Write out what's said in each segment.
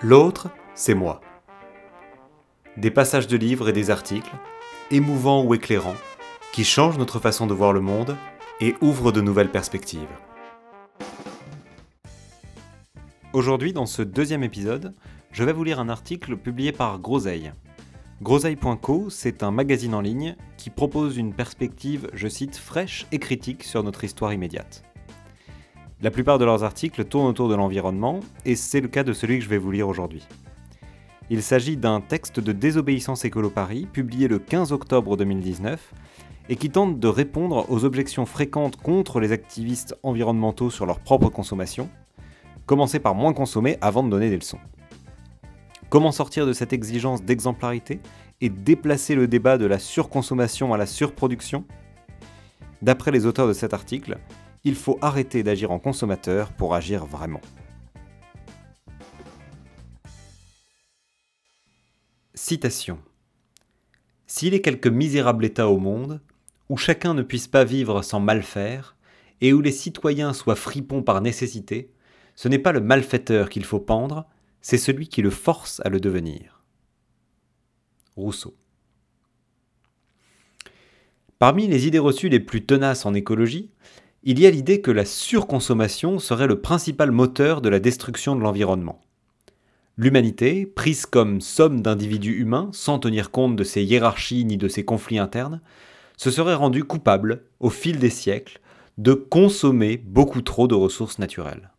L'autre, c'est moi. Des passages de livres et des articles, émouvants ou éclairants, qui changent notre façon de voir le monde et ouvrent de nouvelles perspectives. Aujourd'hui, dans ce deuxième épisode, je vais vous lire un article publié par Groseille. Groseille.co, c'est un magazine en ligne qui propose une perspective, je cite, fraîche et critique sur notre histoire immédiate. La plupart de leurs articles tournent autour de l'environnement, et c'est le cas de celui que je vais vous lire aujourd'hui. Il s'agit d'un texte de Désobéissance Écolo Paris, publié le 15 octobre 2019, et qui tente de répondre aux objections fréquentes contre les activistes environnementaux sur leur propre consommation. Commencer par moins consommer avant de donner des leçons. Comment sortir de cette exigence d'exemplarité et déplacer le débat de la surconsommation à la surproduction? D'après les auteurs de cet article, il faut arrêter d'agir en consommateur pour agir vraiment. Citation. S'il est quelque misérable État au monde, où chacun ne puisse pas vivre sans mal faire, et où les citoyens soient fripons par nécessité, ce n'est pas le malfaiteur qu'il faut pendre, c'est celui qui le force à le devenir. Rousseau. Parmi les idées reçues les plus tenaces en écologie, il y a l'idée que la surconsommation serait le principal moteur de la destruction de l'environnement. L'humanité, prise comme somme d'individus humains sans tenir compte de ses hiérarchies ni de ses conflits internes, se serait rendue coupable, au fil des siècles, de consommer beaucoup trop de ressources naturelles.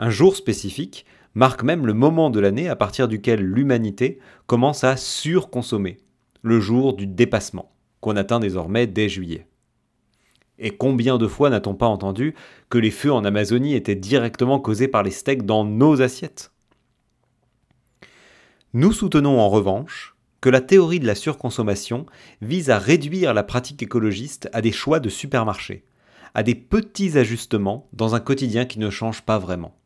Un jour spécifique marque même le moment de l'année à partir duquel l'humanité commence à surconsommer, le jour du dépassement, qu'on atteint désormais dès juillet. Et combien de fois n'a-t-on pas entendu que les feux en Amazonie étaient directement causés par les steaks dans nos assiettes? Nous soutenons en revanche que la théorie de la surconsommation vise à réduire la pratique écologiste à des choix de supermarché, à des petits ajustements dans un quotidien qui ne change pas vraiment,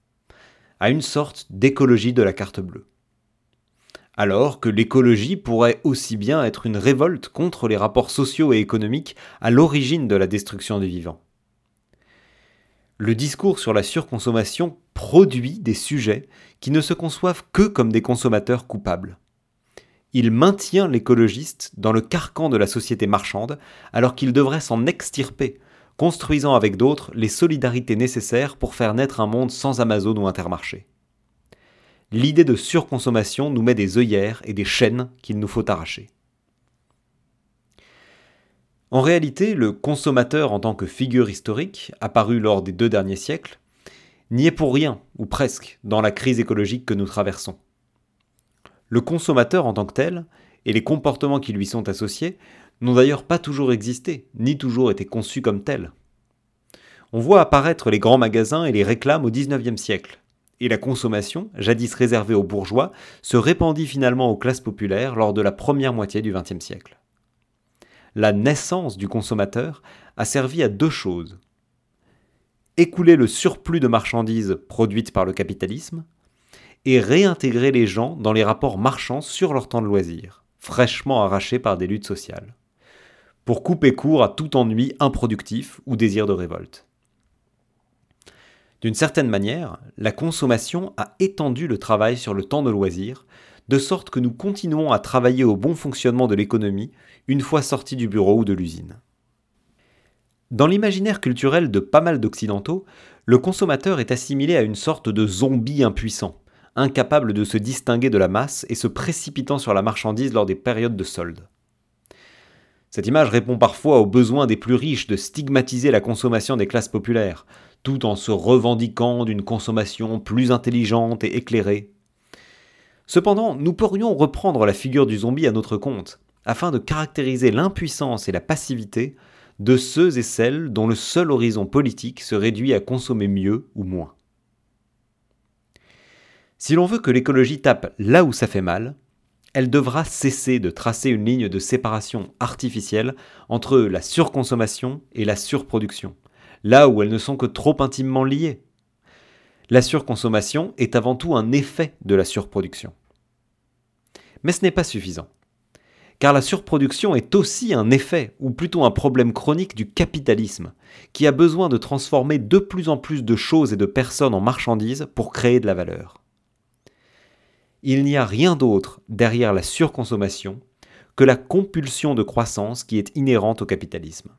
à une sorte d'écologie de la carte bleue alors que l'écologie pourrait aussi bien être une révolte contre les rapports sociaux et économiques à l'origine de la destruction du vivant. Le discours sur la surconsommation produit des sujets qui ne se conçoivent que comme des consommateurs coupables. Il maintient l'écologiste dans le carcan de la société marchande alors qu'il devrait s'en extirper, construisant avec d'autres les solidarités nécessaires pour faire naître un monde sans Amazon ou Intermarché l'idée de surconsommation nous met des œillères et des chaînes qu'il nous faut arracher. En réalité, le consommateur en tant que figure historique, apparu lors des deux derniers siècles, n'y est pour rien, ou presque, dans la crise écologique que nous traversons. Le consommateur en tant que tel, et les comportements qui lui sont associés, n'ont d'ailleurs pas toujours existé, ni toujours été conçus comme tels. On voit apparaître les grands magasins et les réclames au XIXe siècle, et la consommation, jadis réservée aux bourgeois, se répandit finalement aux classes populaires lors de la première moitié du XXe siècle. La naissance du consommateur a servi à deux choses. Écouler le surplus de marchandises produites par le capitalisme et réintégrer les gens dans les rapports marchands sur leur temps de loisir, fraîchement arrachés par des luttes sociales, pour couper court à tout ennui improductif ou désir de révolte. D'une certaine manière, la consommation a étendu le travail sur le temps de loisir, de sorte que nous continuons à travailler au bon fonctionnement de l'économie une fois sortis du bureau ou de l'usine. Dans l'imaginaire culturel de pas mal d'Occidentaux, le consommateur est assimilé à une sorte de zombie impuissant, incapable de se distinguer de la masse et se précipitant sur la marchandise lors des périodes de solde. Cette image répond parfois aux besoins des plus riches de stigmatiser la consommation des classes populaires, tout en se revendiquant d'une consommation plus intelligente et éclairée. Cependant, nous pourrions reprendre la figure du zombie à notre compte, afin de caractériser l'impuissance et la passivité de ceux et celles dont le seul horizon politique se réduit à consommer mieux ou moins. Si l'on veut que l'écologie tape là où ça fait mal, elle devra cesser de tracer une ligne de séparation artificielle entre la surconsommation et la surproduction, là où elles ne sont que trop intimement liées. La surconsommation est avant tout un effet de la surproduction. Mais ce n'est pas suffisant. Car la surproduction est aussi un effet, ou plutôt un problème chronique du capitalisme, qui a besoin de transformer de plus en plus de choses et de personnes en marchandises pour créer de la valeur. il n'y a rien d'autre derrière la surconsommation que la compulsion de croissance qui est inhérente au capitalisme.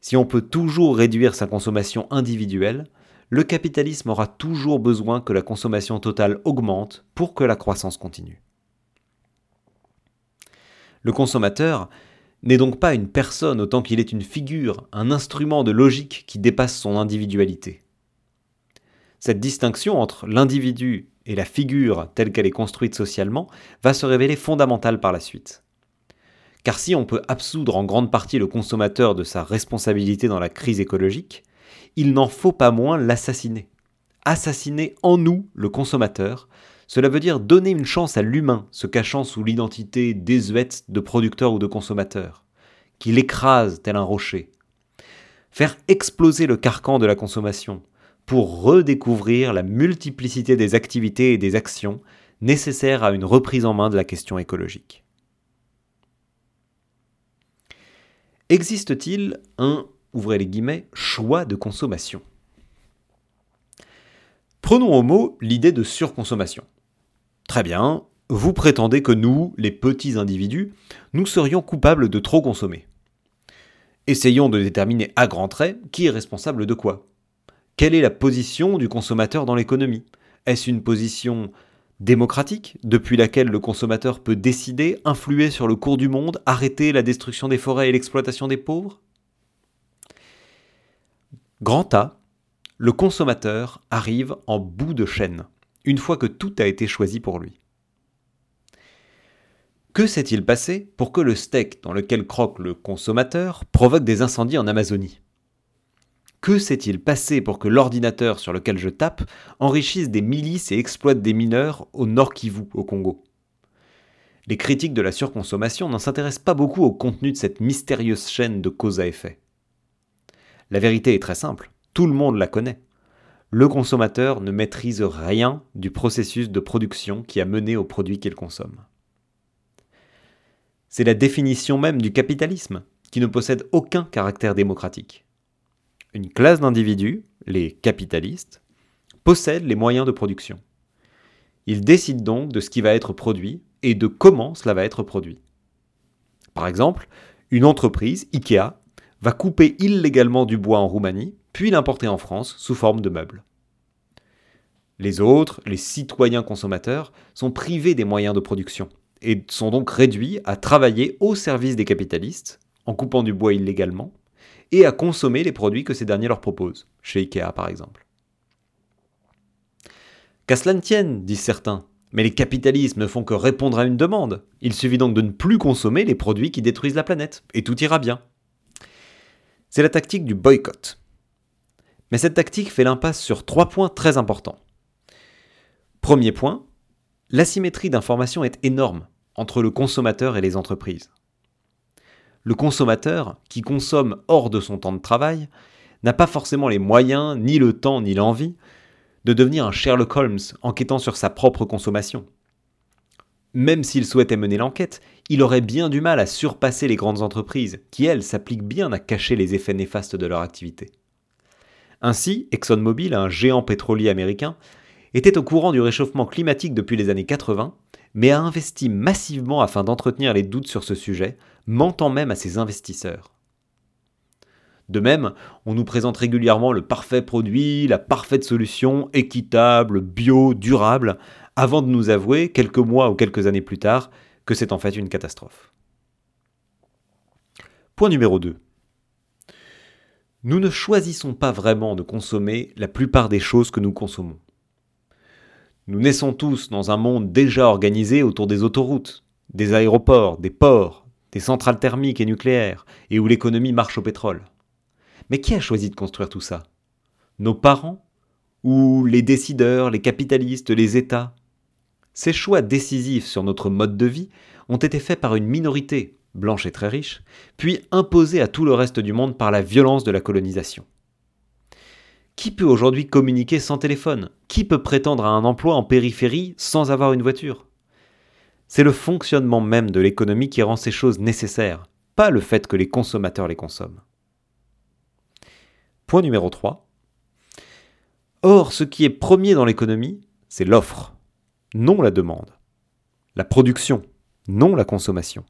Si on peut toujours réduire sa consommation individuelle, le capitalisme aura toujours besoin que la consommation totale augmente pour que la croissance continue. Le consommateur n'est donc pas une personne autant qu'il est une figure, un instrument de logique qui dépasse son individualité. Cette distinction entre l'individu et la figure telle qu'elle est construite socialement va se révéler fondamentale par la suite. Car si on peut absoudre en grande partie le consommateur de sa responsabilité dans la crise écologique, il n'en faut pas moins l'assassiner. Assassiner en nous le consommateur, cela veut dire donner une chance à l'humain se cachant sous l'identité désuète de producteur ou de consommateur, qui l'écrase tel un rocher. Faire exploser le carcan de la consommation pour redécouvrir la multiplicité des activités et des actions nécessaires à une reprise en main de la question écologique. Existe-t-il un ouvrez les guillemets, choix de consommation? Prenons au mot l'idée de surconsommation. Très bien, vous prétendez que nous, les petits individus, nous serions coupables de trop consommer. Essayons de déterminer à grands traits qui est responsable de quoi. Quelle est la position du consommateur dans l'économie? Est-ce une position démocratique, depuis laquelle le consommateur peut décider, influer sur le cours du monde, arrêter la destruction des forêts et l'exploitation des pauvres? Grand A, le consommateur arrive en bout de chaîne, une fois que tout a été choisi pour lui. Que s'est-il passé pour que le steak dans lequel croque le consommateur provoque des incendies en Amazonie? Que s'est-il passé pour que l'ordinateur sur lequel je tape enrichisse des milices et exploite des mineurs au Nord Kivu, au Congo? Les critiques de la surconsommation n'en s'intéressent pas beaucoup au contenu de cette mystérieuse chaîne de cause à effet. La vérité est très simple, tout le monde la connaît. Le consommateur ne maîtrise rien du processus de production qui a mené au produit qu'il consomme. C'est la définition même du capitalisme, qui ne possède aucun caractère démocratique. Une classe d'individus, les capitalistes, possède les moyens de production. Ils décident donc de ce qui va être produit et de comment cela va être produit. Par exemple, une entreprise, IKEA, va couper illégalement du bois en Roumanie, puis l'importer en France sous forme de meubles. Les autres, les citoyens consommateurs, sont privés des moyens de production et sont donc réduits à travailler au service des capitalistes, en coupant du bois illégalement, et à consommer les produits que ces derniers leur proposent, chez Ikea par exemple. Qu'à cela ne tienne, disent certains, mais les capitalistes ne font que répondre à une demande. Il suffit donc de ne plus consommer les produits qui détruisent la planète, et tout ira bien. C'est la tactique du boycott. Mais cette tactique fait l'impasse sur trois points très importants. Premier point, l'asymétrie d'information est énorme entre le consommateur et les entreprises. Le consommateur, qui consomme hors de son temps de travail, n'a pas forcément les moyens, ni le temps, ni l'envie de devenir un Sherlock Holmes enquêtant sur sa propre consommation. Même s'il souhaitait mener l'enquête, il aurait bien du mal à surpasser les grandes entreprises, qui elles s'appliquent bien à cacher les effets néfastes de leur activité. Ainsi, ExxonMobil, un géant pétrolier américain, était au courant du réchauffement climatique depuis les années 80, mais a investi massivement afin d'entretenir les doutes sur ce sujet, mentant même à ses investisseurs. De même, on nous présente régulièrement le parfait produit, la parfaite solution, équitable, bio, durable, avant de nous avouer, quelques mois ou quelques années plus tard, que c'est en fait une catastrophe. Point numéro 2. Nous ne choisissons pas vraiment de consommer la plupart des choses que nous consommons. Nous naissons tous dans un monde déjà organisé autour des autoroutes, des aéroports, des ports, des centrales thermiques et nucléaires, et où l'économie marche au pétrole. Mais qui a choisi de construire tout ça? Nos parents Ou les décideurs, les capitalistes, les États? Ces choix décisifs sur notre mode de vie ont été faits par une minorité, blanche et très riche, puis imposés à tout le reste du monde par la violence de la colonisation. Qui peut aujourd'hui communiquer sans téléphone? Qui peut prétendre à un emploi en périphérie sans avoir une voiture? C'est le fonctionnement même de l'économie qui rend ces choses nécessaires, pas le fait que les consommateurs les consomment. Point numéro 3. Or, ce qui est premier dans l'économie, c'est l'offre. non la demande. La production, non la consommation.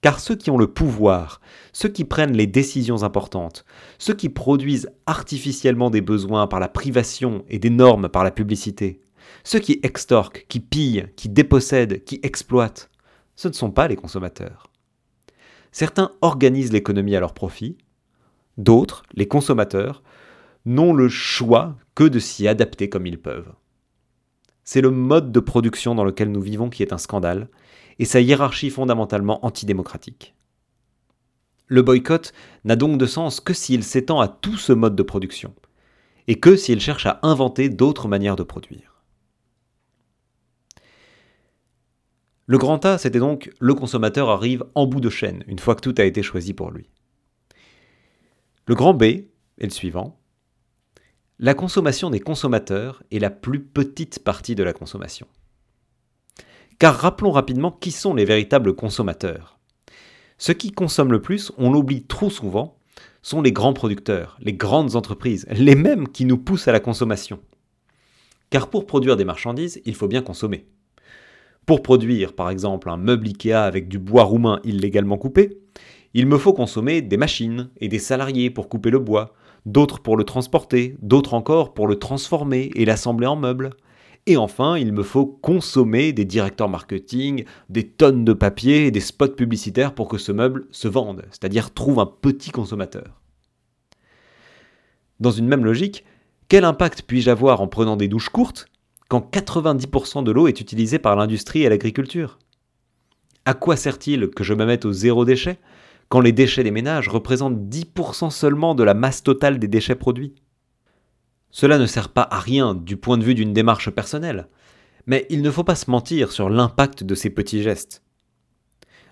Car ceux qui ont le pouvoir, ceux qui prennent les décisions importantes, ceux qui produisent artificiellement des besoins par la privation et des normes par la publicité, ceux qui extorquent, qui pillent, qui dépossèdent, qui exploitent, ce ne sont pas les consommateurs. Certains organisent l'économie à leur profit, d'autres, les consommateurs, n'ont le choix que de s'y adapter comme ils peuvent. C'est le mode de production dans lequel nous vivons qui est un scandale, et sa hiérarchie fondamentalement antidémocratique. Le boycott n'a donc de sens que s'il s'étend à tout ce mode de production, et que s'il cherche à inventer d'autres manières de produire. Le grand A, c'était donc le consommateur arrive en bout de chaîne, une fois que tout a été choisi pour lui. Le grand B est le suivant. La consommation des consommateurs est la plus petite partie de la consommation. Car rappelons rapidement qui sont les véritables consommateurs. Ceux qui consomment le plus, on l'oublie trop souvent, sont les grands producteurs, les grandes entreprises, les mêmes qui nous poussent à la consommation. Car pour produire des marchandises, il faut bien consommer. Pour produire, par exemple, un meuble Ikea avec du bois roumain illégalement coupé, il me faut consommer des machines et des salariés pour couper le bois, d'autres pour le transporter, d'autres encore pour le transformer et l'assembler en meubles. Et enfin, il me faut consommer des directeurs marketing, des tonnes de papier et des spots publicitaires pour que ce meuble se vende, c'est-à-dire trouve un petit consommateur. Dans une même logique, quel impact puis-je avoir en prenant des douches courtes quand 90% de l'eau est utilisée par l'industrie et l'agriculture? À quoi sert-il que je me mette au zéro déchet quand les déchets des ménages représentent 10% seulement de la masse totale des déchets produits? Cela ne sert pas à rien du point de vue d'une démarche personnelle, mais il ne faut pas se mentir sur l'impact de ces petits gestes.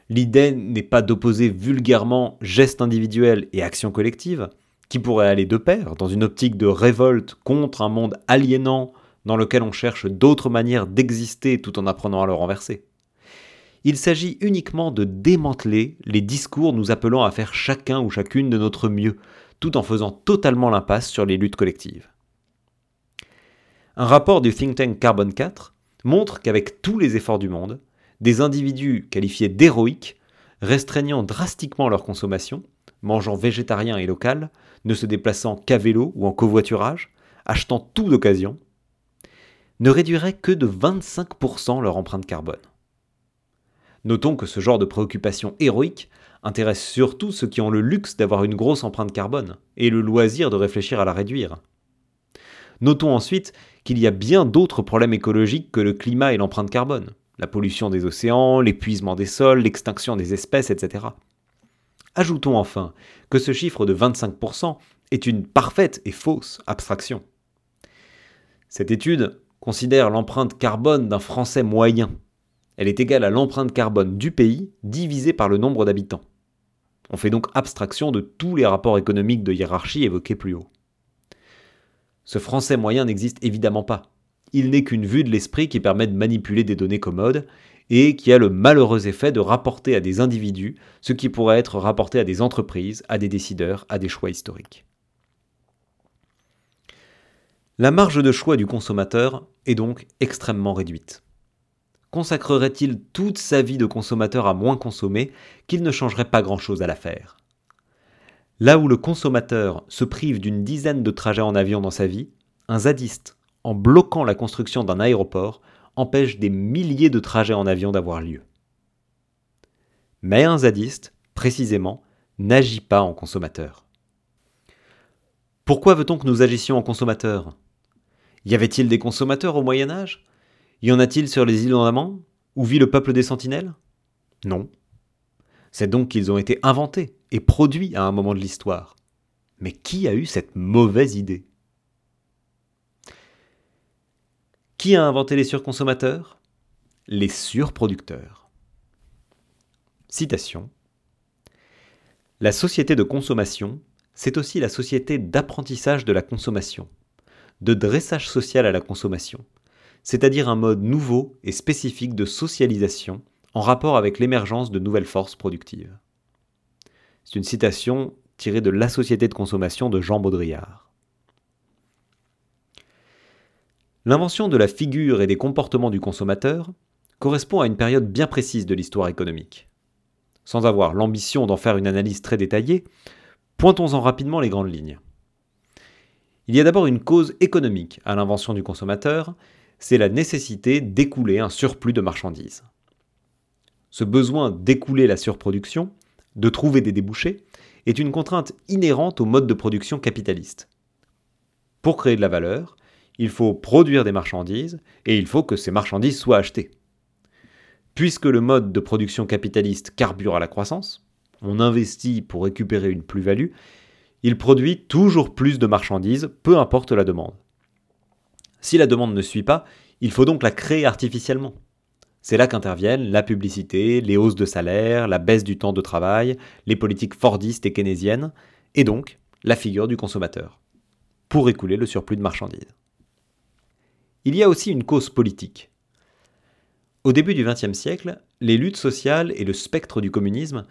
L'idée n'est pas d'opposer vulgairement gestes individuels et actions collectives, qui pourraient aller de pair dans une optique de révolte contre un monde aliénant dans lequel on cherche d'autres manières d'exister tout en apprenant à le renverser. Il s'agit uniquement de démanteler les discours nous appelant à faire chacun ou chacune de notre mieux, tout en faisant totalement l'impasse sur les luttes collectives. Un rapport du think tank Carbon 4 montre qu'avec tous les efforts du monde, des individus qualifiés d'héroïques, restreignant drastiquement leur consommation, mangeant végétarien et local, ne se déplaçant qu'à vélo ou en covoiturage, achetant tout d'occasion, ne réduiraient que de 25% leur empreinte carbone. Notons que ce genre de préoccupation héroïque intéresse surtout ceux qui ont le luxe d'avoir une grosse empreinte carbone et le loisir de réfléchir à la réduire. Notons ensuite qu'il y a bien d'autres problèmes écologiques que le climat et l'empreinte carbone. La pollution des océans, l'épuisement des sols, l'extinction des espèces, etc. Ajoutons enfin que ce chiffre de 25% est une parfaite et fausse abstraction. Cette étude considère l'empreinte carbone d'un Français moyen. Elle est égale à l'empreinte carbone du pays divisée par le nombre d'habitants. On fait donc abstraction de tous les rapports économiques de hiérarchie évoqués plus haut. Ce français moyen n'existe évidemment pas. Il n'est qu'une vue de l'esprit qui permet de manipuler des données commodes et qui a le malheureux effet de rapporter à des individus ce qui pourrait être rapporté à des entreprises, à des décideurs, à des choix historiques. La marge de choix du consommateur est donc extrêmement réduite. Consacrerait-il toute sa vie de consommateur à moins consommer qu'il ne changerait pas grand-chose à l'affaire? Là où le consommateur se prive d'une dizaine de trajets en avion dans sa vie, un zadiste, en bloquant la construction d'un aéroport, empêche des milliers de trajets en avion d'avoir lieu. Mais un zadiste, précisément, n'agit pas en consommateur. Pourquoi veut-on que nous agissions en consommateur? Y avait-il des consommateurs au Moyen Âge? Y en a-t-il sur les îles Andaman Où vit le peuple des sentinelles? Non. C'est donc qu'ils ont été inventés et produits à un moment de l'histoire. Mais qui a eu cette mauvaise idée? Qui a inventé les surconsommateurs? Les surproducteurs. Citation. La société de consommation, c'est aussi la société d'apprentissage de la consommation, de dressage social à la consommation, c'est-à-dire un mode nouveau et spécifique de socialisation en rapport avec l'émergence de nouvelles forces productives. C'est une citation tirée de La Société de consommation de Jean Baudrillard. L'invention de la figure et des comportements du consommateur correspond à une période bien précise de l'histoire économique. Sans avoir l'ambition d'en faire une analyse très détaillée, pointons-en rapidement les grandes lignes. Il y a d'abord une cause économique à l'invention du consommateur, c'est la nécessité d'écouler un surplus de marchandises. Ce besoin d'écouler la surproduction, de trouver des débouchés, est une contrainte inhérente au mode de production capitaliste. Pour créer de la valeur, il faut produire des marchandises et il faut que ces marchandises soient achetées. Puisque le mode de production capitaliste carbure à la croissance, on investit pour récupérer une plus-value, il produit toujours plus de marchandises, peu importe la demande. Si la demande ne suit pas, il faut donc la créer artificiellement. C'est là qu'interviennent la publicité, les hausses de salaire, la baisse du temps de travail, les politiques fordistes et keynésiennes, et donc la figure du consommateur, pour écouler le surplus de marchandises. Il y a aussi une cause politique. Au début du XXe siècle, les luttes sociales et le spectre du communisme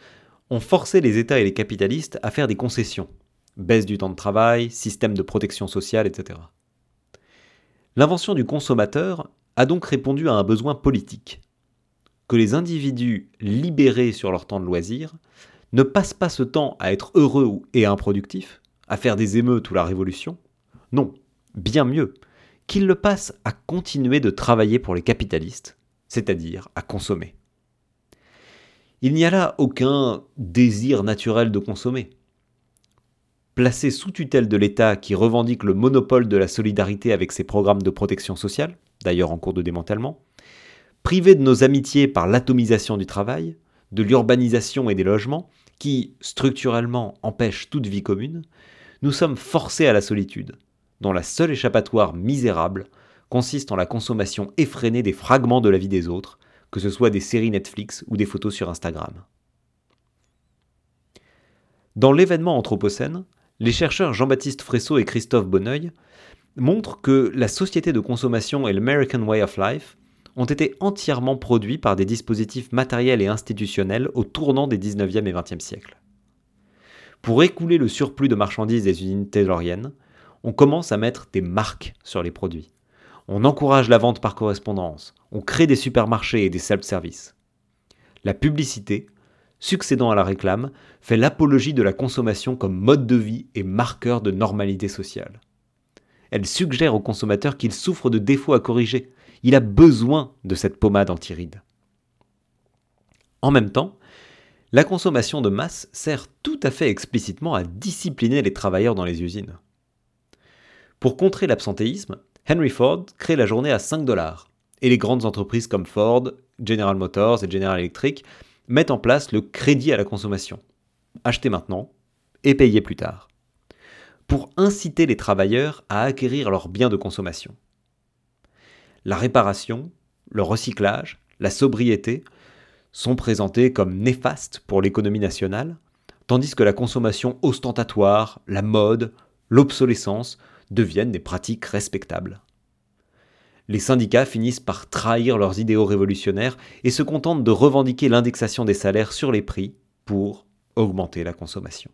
ont forcé les États et les capitalistes à faire des concessions. Baisse du temps de travail, système de protection sociale, etc. L'invention du consommateur a donc répondu à un besoin politique. Que les individus libérés sur leur temps de loisir ne passent pas ce temps à être heureux et improductifs, à faire des émeutes ou la révolution. Non, bien mieux, qu'ils le passent à continuer de travailler pour les capitalistes, c'est-à-dire à consommer. Il n'y a là aucun désir naturel de consommer. Placé sous tutelle de l'État qui revendique le monopole de la solidarité avec ses programmes de protection sociale, d'ailleurs en cours de démantèlement, privé de nos amitiés par l'atomisation du travail, de l'urbanisation et des logements, qui, structurellement, empêchent toute vie commune, nous sommes forcés à la solitude, dont la seule échappatoire misérable consiste en la consommation effrénée des fragments de la vie des autres, que ce soit des séries Netflix ou des photos sur Instagram. Dans l'événement Anthropocène, les chercheurs Jean-Baptiste Fresso et Christophe Bonneuil montrent que la société de consommation et l'American Way of Life ont été entièrement produits par des dispositifs matériels et institutionnels au tournant des 19e et 20e siècles. Pour écouler le surplus de marchandises des usines tayloriennes, on commence à mettre des marques sur les produits. On encourage la vente par correspondance, on crée des supermarchés et des self-service. La publicité, succédant à la réclame, fait l'apologie de la consommation comme mode de vie et marqueur de normalité sociale. Elle suggère au consommateur qu'il souffre de défauts à corriger. Il a besoin de cette pommade anti-rides. En même temps, la consommation de masse sert tout à fait explicitement à discipliner les travailleurs dans les usines. Pour contrer l'absentéisme, Henry Ford crée la journée à 5 dollars, et les grandes entreprises comme Ford, General Motors et General Electric mettent en place le crédit à la consommation. Acheter maintenant et payer plus tard. Pour inciter les travailleurs à acquérir leurs biens de consommation. La réparation, le recyclage, la sobriété sont présentés comme néfastes pour l'économie nationale, tandis que la consommation ostentatoire, la mode, l'obsolescence deviennent des pratiques respectables. Les syndicats finissent par trahir leurs idéaux révolutionnaires et se contentent de revendiquer l'indexation des salaires sur les prix pour augmenter la consommation.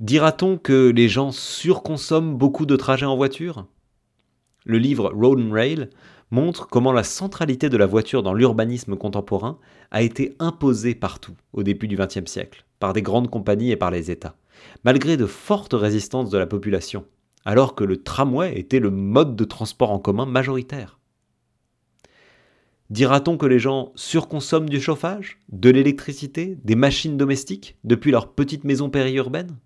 Dira-t-on que les gens surconsomment beaucoup de trajets en voiture? Le livre Road and Rail montre comment la centralité de la voiture dans l'urbanisme contemporain a été imposée partout au début du XXe siècle, par des grandes compagnies et par les États malgré de fortes résistances de la population, alors que le tramway était le mode de transport en commun majoritaire. Dira-t-on que les gens surconsomment du chauffage, de l'électricité, des machines domestiques depuis leur petite maison périurbaine?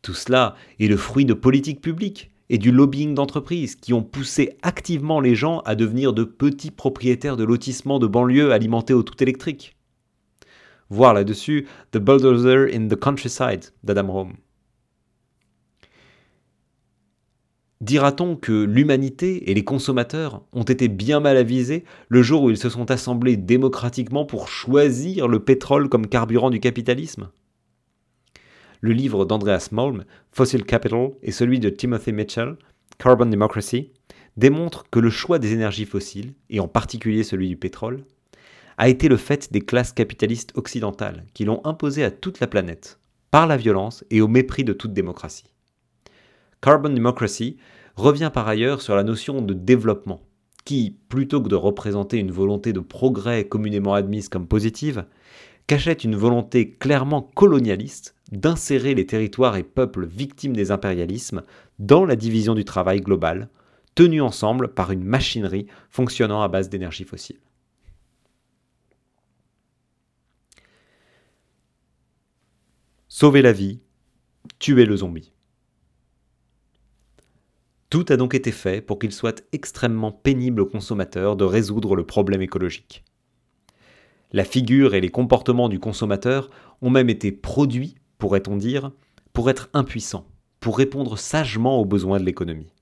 Tout cela est le fruit de politiques publiques et du lobbying d'entreprises qui ont poussé activement les gens à devenir de petits propriétaires de lotissements de banlieue alimentés au tout électrique voir là-dessus The Bulldozer in the Countryside d'Adam Rome. Dira-t-on que l'humanité et les consommateurs ont été bien mal avisés le jour où ils se sont assemblés démocratiquement pour choisir le pétrole comme carburant du capitalisme? Le livre d'Andreas Malm, Fossil Capital, et celui de Timothy Mitchell, Carbon Democracy, démontrent que le choix des énergies fossiles, et en particulier celui du pétrole, a été le fait des classes capitalistes occidentales qui l'ont imposé à toute la planète, par la violence et au mépris de toute démocratie. Carbon Democracy revient par ailleurs sur la notion de développement, qui, plutôt que de représenter une volonté de progrès communément admise comme positive, cachait une volonté clairement colonialiste d'insérer les territoires et peuples victimes des impérialismes dans la division du travail global, tenue ensemble par une machinerie fonctionnant à base d'énergie fossile. Sauver la vie, tuer le zombie. Tout a donc été fait pour qu'il soit extrêmement pénible aux consommateurs de résoudre le problème écologique. La figure et les comportements du consommateur ont même été produits, pourrait-on dire, pour être impuissants, pour répondre sagement aux besoins de l'économie.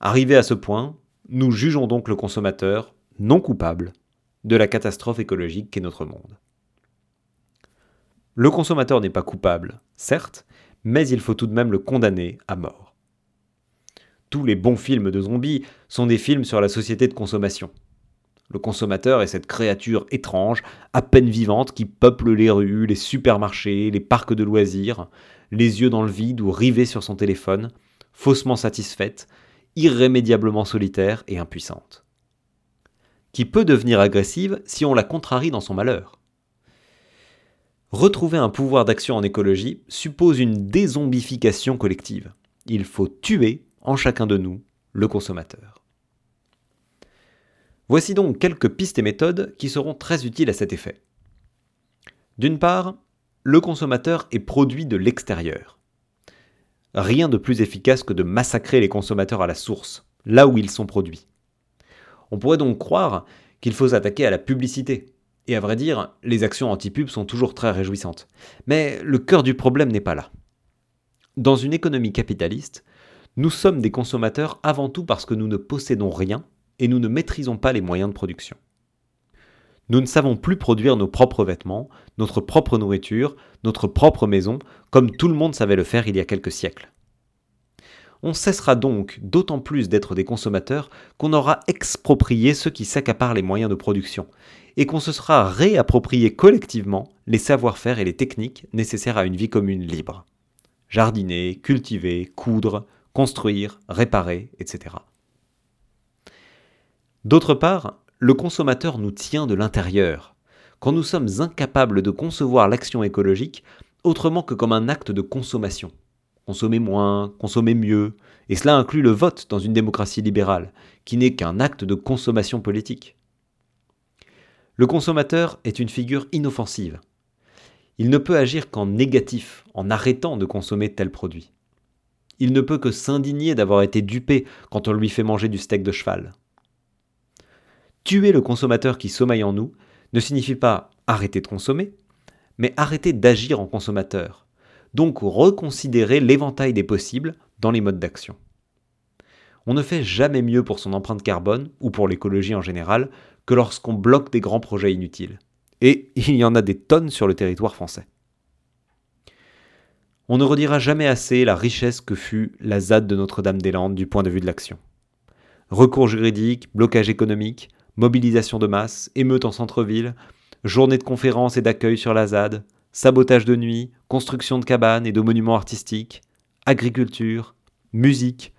Arrivé à ce point, nous jugeons donc le consommateur non coupable de la catastrophe écologique qu'est notre monde. Le consommateur n'est pas coupable, certes, mais il faut tout de même le condamner à mort tous les bons films de zombies sont des films sur la société de consommation. Le consommateur est cette créature étrange, à peine vivante, qui peuple les rues, les supermarchés, les parcs de loisirs, les yeux dans le vide ou rivés sur son téléphone, faussement satisfaite, irrémédiablement solitaire et impuissante. Qui peut devenir agressive si on la contrarie dans son malheur? Retrouver un pouvoir d'action en écologie suppose une dézombification collective. Il faut tuer en chacun de nous, le consommateur. Voici donc quelques pistes et méthodes qui seront très utiles à cet effet. D'une part, le consommateur est produit de l'extérieur. Rien de plus efficace que de massacrer les consommateurs à la source, là où ils sont produits. On pourrait donc croire qu'il faut s'attaquer à la publicité. Et à vrai dire, les actions anti-pub sont toujours très réjouissantes. Mais le cœur du problème n'est pas là. Dans une économie capitaliste, nous sommes des consommateurs avant tout parce que nous ne possédons rien et nous ne maîtrisons pas les moyens de production. Nous ne savons plus produire nos propres vêtements, notre propre nourriture, notre propre maison, comme tout le monde savait le faire il y a quelques siècles. On cessera donc d'autant plus d'être des consommateurs qu'on aura exproprié ceux qui s'accaparent les moyens de production, et qu'on se sera réapproprié collectivement les savoir-faire et les techniques nécessaires à une vie commune libre. Jardiner, cultiver, coudre, construire, réparer, etc. D'autre part, le consommateur nous tient de l'intérieur. Quand nous sommes incapables de concevoir l'action écologique autrement que comme un acte de consommation. Consommer moins, consommer mieux, et cela inclut le vote dans une démocratie libérale, qui n'est qu'un acte de consommation politique. Le consommateur est une figure inoffensive. Il ne peut agir qu'en négatif, en arrêtant de consommer tel produit. Il ne peut que s'indigner d'avoir été dupé quand on lui fait manger du steak de cheval. Tuer le consommateur qui sommeille en nous ne signifie pas arrêter de consommer, mais arrêter d'agir en consommateur, donc reconsidérer l'éventail des possibles dans les modes d'action. On ne fait jamais mieux pour son empreinte carbone, ou pour l'écologie en général, que lorsqu'on bloque des grands projets inutiles. Et il y en a des tonnes sur le territoire français. On ne redira jamais assez la richesse que fut la ZAD de Notre-Dame-des-Landes du point de vue de l'action. Recours juridique, blocage économique, mobilisation de masse, émeutes en centre-ville, journées de conférences et d'accueil sur la ZAD, sabotage de nuit, construction de cabanes et de monuments artistiques, agriculture, musique,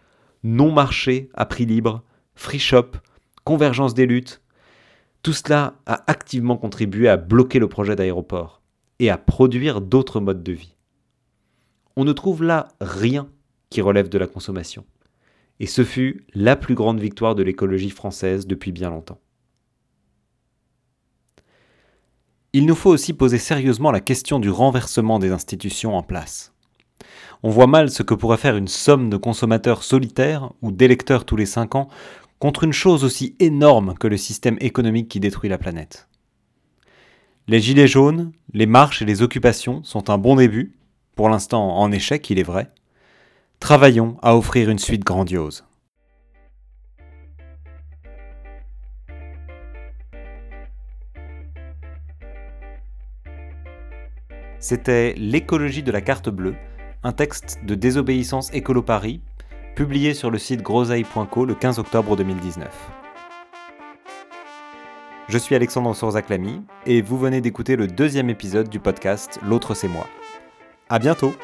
non-marché à prix libre, free shop, convergence des luttes. Tout cela a activement contribué à bloquer le projet d'aéroport et à produire d'autres modes de vie. On ne trouve là rien qui relève de la consommation. Et ce fut la plus grande victoire de l'écologie française depuis bien longtemps. Il nous faut aussi poser sérieusement la question du renversement des institutions en place. On voit mal ce que pourrait faire une somme de consommateurs solitaires ou d'électeurs tous les cinq ans contre une chose aussi énorme que le système économique qui détruit la planète. Les gilets jaunes, les marches et les occupations sont un bon début, pour l'instant en échec, il est vrai, travaillons à offrir une suite grandiose. C'était L'écologie de la carte bleue, un texte de désobéissance écolo Paris, publié sur le site groseille.co le 15 octobre 2019. Je suis Alexandre Sorzaclamy et vous venez d'écouter le deuxième épisode du podcast L'autre c'est moi. À bientôt